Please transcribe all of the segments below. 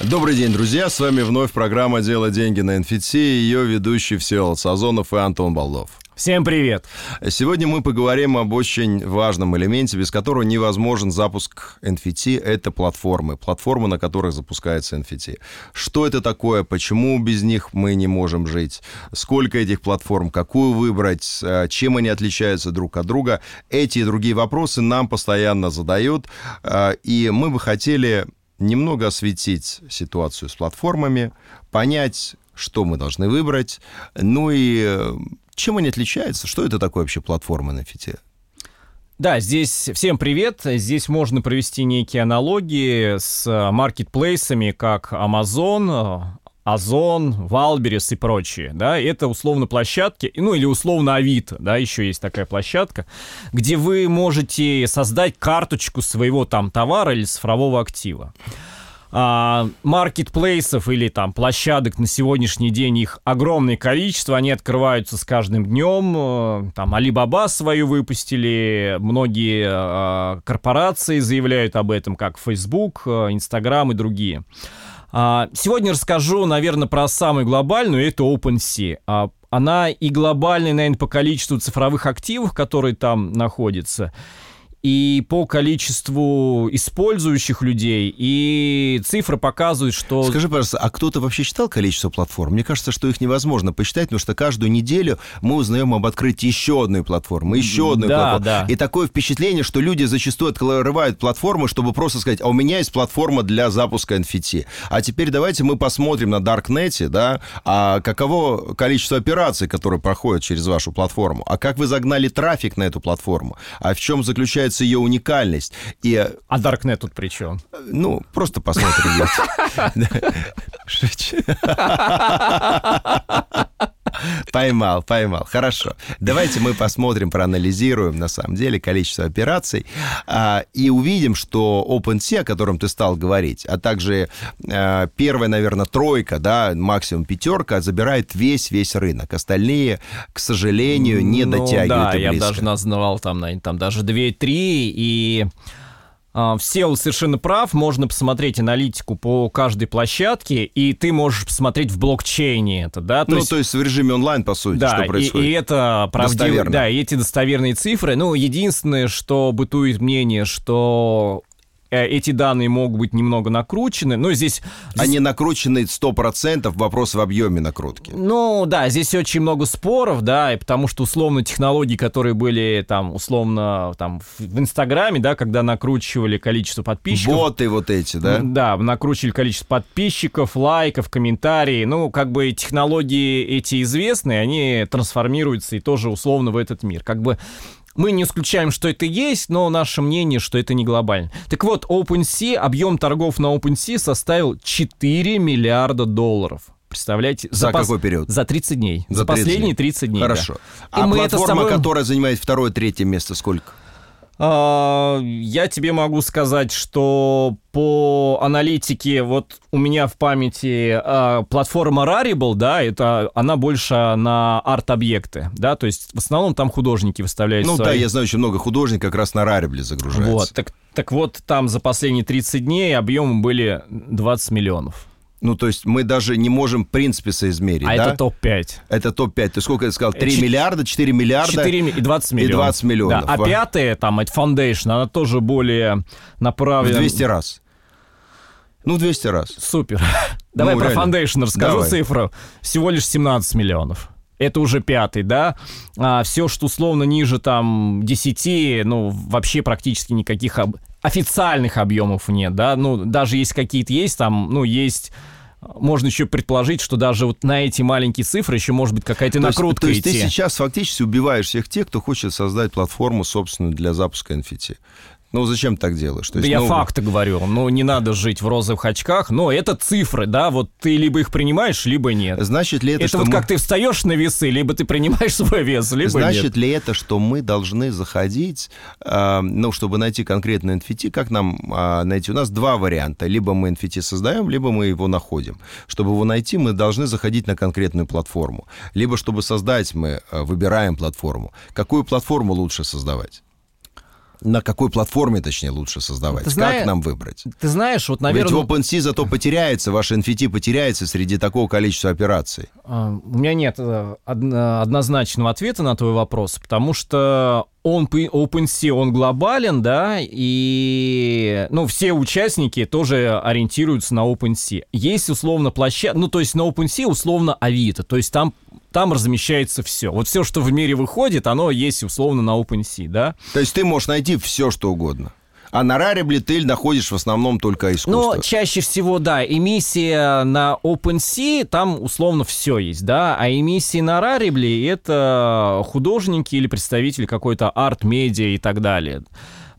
Добрый день, друзья. С вами вновь программа «Дело деньги на NFT» и ее ведущий Всеволод Сазонов и Антон Балдов. Всем привет! Сегодня мы поговорим об очень важном элементе, без которого невозможен запуск NFT. Это платформы. Платформы, на которых запускается NFT. Что это такое? Почему без них мы не можем жить? Сколько этих платформ? Какую выбрать? Э, чем они отличаются друг от друга? Эти и другие вопросы нам постоянно задают. Э, и мы бы хотели немного осветить ситуацию с платформами, понять, что мы должны выбрать, ну и чем они отличаются, что это такое вообще платформа NFT? Да, здесь всем привет. Здесь можно провести некие аналогии с маркетплейсами, как Amazon, Озон, Wildberries и прочие, да, это условно площадки, ну или условно Авито, да, еще есть такая площадка, где вы можете создать карточку своего там товара или цифрового актива. А, маркетплейсов или там площадок на сегодняшний день их огромное количество, они открываются с каждым днем. Э, там Alibaba свою выпустили, многие а, корпорации заявляют об этом, как Facebook, э, Instagram и другие. А, сегодня расскажу, наверное, про самую глобальную, это OpenSea. А, она и глобальная, наверное, по количеству цифровых активов, которые там находятся, и по количеству использующих людей, и цифры показывают, что... Скажи, пожалуйста, а кто-то вообще считал количество платформ? Мне кажется, что их невозможно посчитать, потому что каждую неделю мы узнаем об открытии еще одной платформы, еще одной да, платформы. Да. И такое впечатление, что люди зачастую открывают платформы, чтобы просто сказать, а у меня есть платформа для запуска NFT. А теперь давайте мы посмотрим на Даркнете, да, а каково количество операций, которые проходят через вашу платформу, а как вы загнали трафик на эту платформу, а в чем заключается заключается ее уникальность. И... А Darknet тут при чем? Ну, просто посмотрим. Поймал, поймал. Хорошо. Давайте мы посмотрим, проанализируем, на самом деле, количество операций а, и увидим, что OpenSea, о котором ты стал говорить, а также а, первая, наверное, тройка, да, максимум пятерка, забирает весь-весь рынок. Остальные, к сожалению, не ну, дотягивают да, я даже назвал там, там даже 2-3, и а, все совершенно прав, можно посмотреть аналитику по каждой площадке, и ты можешь посмотреть в блокчейне это, да? То ну, есть, то есть в режиме онлайн, по сути, да, что происходит. И, и это правдиво, да, и эти достоверные цифры. Ну, единственное, что бытует мнение, что эти данные могут быть немного накручены, но здесь... Они накручены 100%, вопрос в объеме накрутки. Ну, да, здесь очень много споров, да, и потому что, условно, технологии, которые были там, условно, там, в Инстаграме, да, когда накручивали количество подписчиков... Боты вот эти, да? Да, накручивали количество подписчиков, лайков, комментариев, ну, как бы технологии эти известные, они трансформируются и тоже условно в этот мир. Как бы мы не исключаем, что это есть, но наше мнение, что это не глобально. Так вот, OpenSea, объем торгов на OpenSea составил 4 миллиарда долларов. Представляете? За, за какой пос... период? За 30 дней. За, за 30 последние 30 дней. Хорошо. Да. А платформа, собой... которая занимает второе-третье место, сколько? А, я тебе могу сказать, что по аналитике, вот у меня в памяти а, платформа Rarible, да, это она больше на арт-объекты, да, то есть в основном там художники выставляют Ну свои... да, я знаю очень много художников как раз на Rarible загружаются. Вот, так, так вот там за последние 30 дней объемы были 20 миллионов. Ну, то есть мы даже не можем, в принципе, соизмерить, А да? это топ-5. Это топ-5. Ты сколько ты сказал? 3 Ч- миллиарда, 4 миллиарда? 4 и 20 миллионов. И 20 миллионов. Да. А пятая, там, это Foundation, она тоже более направлена... В 200 раз. Ну, 200 раз. Супер. Давай ну, про реально. Foundation расскажу Давай. цифру. Всего лишь 17 миллионов. Это уже пятый, да? А все, что условно ниже там 10, ну, вообще практически никаких об... официальных объемов нет, да? Ну, даже если какие-то есть, там, ну, есть можно еще предположить, что даже вот на эти маленькие цифры еще может быть какая-то накрутка есть, то есть ты сейчас фактически убиваешь всех тех, кто хочет создать платформу собственную для запуска NFT. Ну, зачем так делаешь? То есть, да ну... я факты говорю. Ну, не надо жить в розовых очках. Но это цифры, да, вот ты либо их принимаешь, либо нет. Значит ли это, это что вот мы... как ты встаешь на весы, либо ты принимаешь свой вес, либо Значит нет. ли это, что мы должны заходить, э, ну, чтобы найти конкретный NFT, как нам э, найти? У нас два варианта. Либо мы NFT создаем, либо мы его находим. Чтобы его найти, мы должны заходить на конкретную платформу. Либо, чтобы создать, мы э, выбираем платформу. Какую платформу лучше создавать? На какой платформе, точнее, лучше создавать? Ты как нам выбрать? Ты знаешь, вот, наверное... Ведь OpenSea зато потеряется, ваш NFT потеряется среди такого количества операций. Uh, у меня нет uh, однозначного ответа на твой вопрос, потому что он OpenSea, он глобален, да, и, ну, все участники тоже ориентируются на OpenSea. Есть условно площадка, ну, то есть на OpenSea условно Авито, то есть там там размещается все. Вот все, что в мире выходит, оно есть условно на OpenSea, да? То есть ты можешь найти все, что угодно. А на Rarible ты находишь в основном только искусство. Ну, чаще всего, да, эмиссия на OpenSea, там условно все есть, да, а эмиссии на Rarible это художники или представители какой-то арт-медиа и так далее.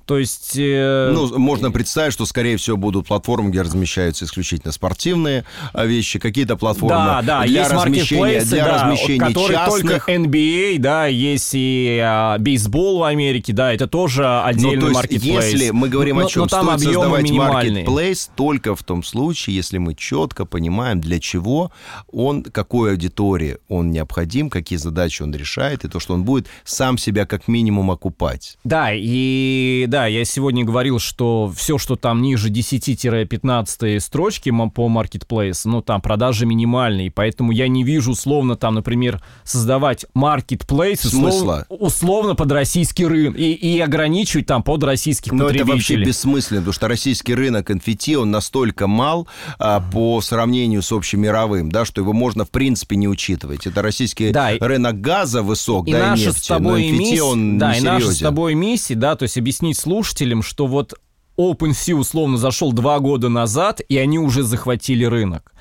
То есть... Э... Ну, можно представить, что, скорее всего, будут платформы, где размещаются исключительно спортивные а, вещи, какие-то платформы да, да, для есть размещения, для да, размещения которые частных... только NBA, да, есть и а, бейсбол в Америке, да, это тоже отдельный ну, то есть, если мы говорим но, о чем, но, но стоит создавать маркетплейс только в том случае, если мы четко понимаем, для чего он, какой аудитории он необходим, какие задачи он решает, и то, что он будет сам себя как минимум окупать. Да, и да, да, я сегодня говорил, что все, что там ниже 10-15 строчки по Marketplace, ну, там продажи минимальные, поэтому я не вижу условно там, например, создавать Marketplace условно, условно под российский рынок и, и ограничивать там под российских Но потребителей. это вообще бессмысленно, потому что российский рынок NFT, он настолько мал а, по сравнению с общемировым, да, что его можно в принципе не учитывать. Это российский да, рынок газа высок, и да, и нефти, с тобой но мисс... он Да, и наша с тобой миссия, да, то есть объяснить слушателям, что вот OpenSea условно зашел два года назад, и они уже захватили рынок.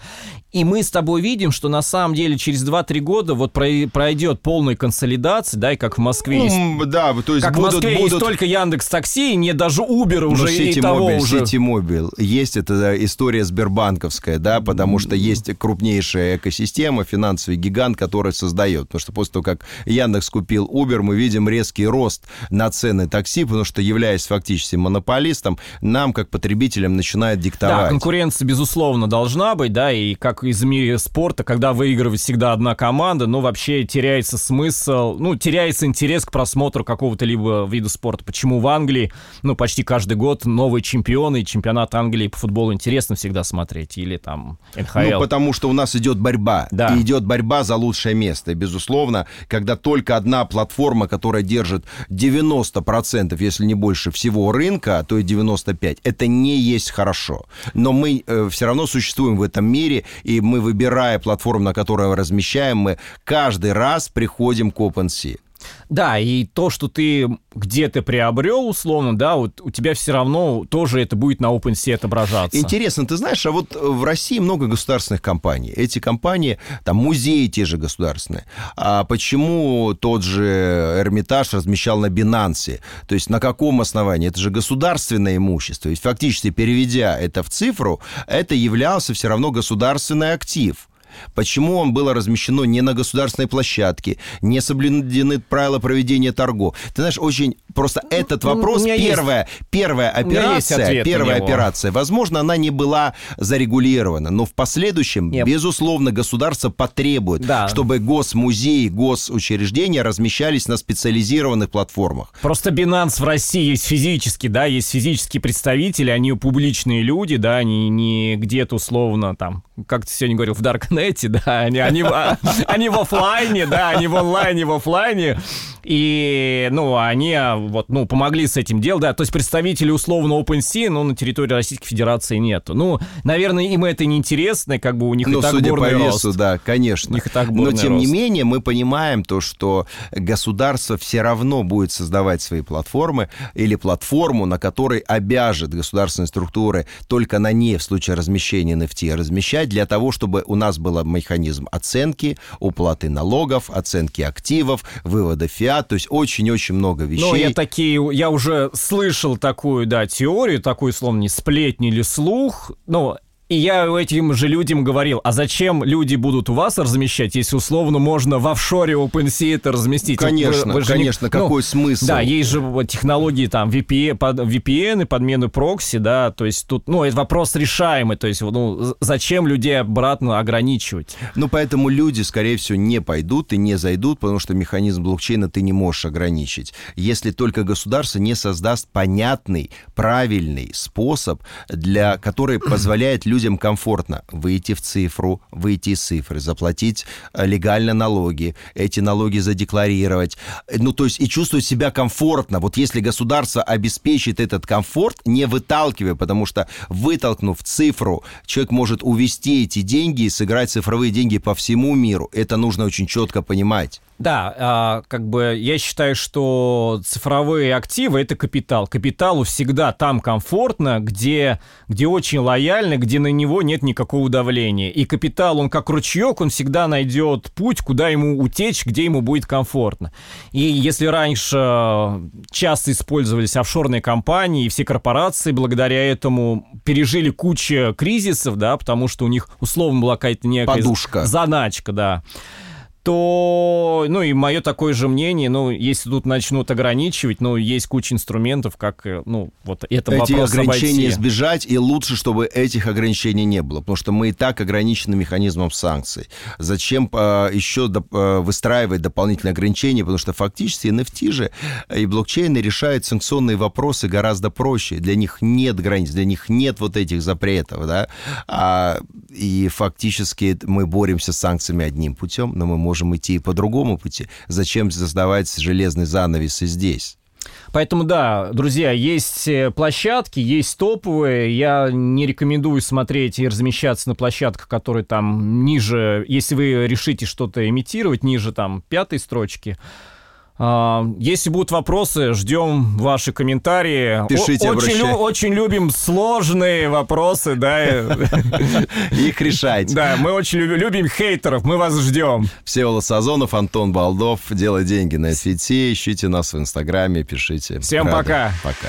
И мы с тобой видим, что на самом деле через 2-3 года вот пройдет полная консолидация, да, и как в Москве есть... Да, то есть как будут, в Москве будут... есть только Яндекс Такси, и не даже Uber уже ну, и того Mobile, уже. Mobile. Есть эта история Сбербанковская, да, потому что есть крупнейшая экосистема, финансовый гигант, который создает. Потому что после того, как Яндекс купил Uber, мы видим резкий рост на цены такси, потому что, являясь фактически монополистом, нам, как потребителям, начинает диктовать. Да, конкуренция, безусловно, должна быть, да, и как как из мира спорта, когда выигрывает всегда одна команда, но вообще теряется смысл, ну, теряется интерес к просмотру какого-то либо вида спорта. Почему в Англии, ну, почти каждый год новые чемпионы, и чемпионат Англии по футболу интересно всегда смотреть, или там НХЛ. Ну, потому что у нас идет борьба. Да. И идет борьба за лучшее место. Безусловно, когда только одна платформа, которая держит 90%, если не больше всего рынка, а то и 95%, это не есть хорошо. Но мы э, все равно существуем в этом мире, и мы, выбирая платформу, на которой размещаем, мы каждый раз приходим к OpenSea. Да, и то, что ты где-то приобрел, условно, да, вот у тебя все равно тоже это будет на OpenSea отображаться. Интересно, ты знаешь, а вот в России много государственных компаний. Эти компании, там музеи те же государственные. А почему тот же Эрмитаж размещал на Binance? То есть на каком основании? Это же государственное имущество. Ведь фактически, переведя это в цифру, это являлся все равно государственный актив. Почему он было размещено не на государственной площадке, не соблюдены правила проведения торгов? Ты знаешь, очень просто ну, этот ну, вопрос, первая, есть, первая операция, первая операция, возможно, она не была зарегулирована, но в последующем, Нет. безусловно, государство потребует, да. чтобы госмузеи, госучреждения размещались на специализированных платформах. Просто Binance в России есть физически, да, есть физические представители, они публичные люди, да, они не где-то условно там, как ты сегодня говорил, в интернете, да, они, они, они в офлайне, да, они в онлайне, в офлайне, и, ну, они а, вот, ну, помогли с этим делом, да, то есть представителей условно OpenSea, но на территории Российской Федерации нету. Ну, наверное, им это не интересно, как бы у них ну, и так судя по весу, рост. да, конечно. У них и так но, тем рост. не менее, мы понимаем то, что государство все равно будет создавать свои платформы или платформу, на которой обяжет государственные структуры только на ней в случае размещения NFT размещать для того, чтобы у нас был механизм оценки, уплаты налогов, оценки активов, вывода фиат то есть очень-очень много вещей. Ну, я такие, я уже слышал такую, да, теорию, такую, словно не сплетни или слух, ну, И я этим же людям говорил, а зачем люди будут у вас размещать, если условно можно в офшоре OpenSea это разместить? Конечно, вы, вы конечно, не, какой ну, смысл? Да, есть же технологии там VPN, под, VPN и подмены прокси, да, то есть тут, ну, это вопрос решаемый, то есть, ну, зачем людей обратно ограничивать? Ну, поэтому люди, скорее всего, не пойдут и не зайдут, потому что механизм блокчейна ты не можешь ограничить. Если только государство не создаст понятный, правильный способ, для, который позволяет людям людям комфортно выйти в цифру, выйти из цифры, заплатить э, легально налоги, эти налоги задекларировать. Ну, то есть и чувствовать себя комфортно. Вот если государство обеспечит этот комфорт, не выталкивая, потому что вытолкнув цифру, человек может увести эти деньги и сыграть цифровые деньги по всему миру. Это нужно очень четко понимать. Да, а, как бы я считаю, что цифровые активы это капитал. Капиталу всегда там комфортно, где, где очень лояльно, где на него нет никакого давления. И капитал, он как ручеек, он всегда найдет путь, куда ему утечь, где ему будет комфортно. И если раньше часто использовались офшорные компании, и все корпорации благодаря этому пережили кучу кризисов, да, потому что у них условно была какая-то некая Подушка. заначка, да то, ну и мое такое же мнение, ну, если тут начнут ограничивать, ну, есть куча инструментов, как, э, ну, вот это Эти вопрос ограничения обойти. избежать, и лучше, чтобы этих ограничений не было, потому что мы и так ограничены механизмом санкций. Зачем э, еще до, э, выстраивать дополнительные ограничения, потому что фактически NFT же и блокчейны решают санкционные вопросы гораздо проще. Для них нет границ, для них нет вот этих запретов, да, а, и фактически мы боремся с санкциями одним путем, но мы можем можем идти и по другому пути. Зачем создавать железный занавес и здесь? Поэтому, да, друзья, есть э, площадки, есть топовые. Я не рекомендую смотреть и размещаться на площадках, которые там ниже, если вы решите что-то имитировать, ниже там пятой строчки. А, если будут вопросы, ждем ваши комментарии. Пишите, очень, лю- очень любим сложные вопросы, да. Их решать. Да, мы очень любим хейтеров, мы вас ждем. Всеволод Сазонов, Антон Балдов. Делай деньги на сети. Ищите нас в Инстаграме, пишите. Всем пока. Пока.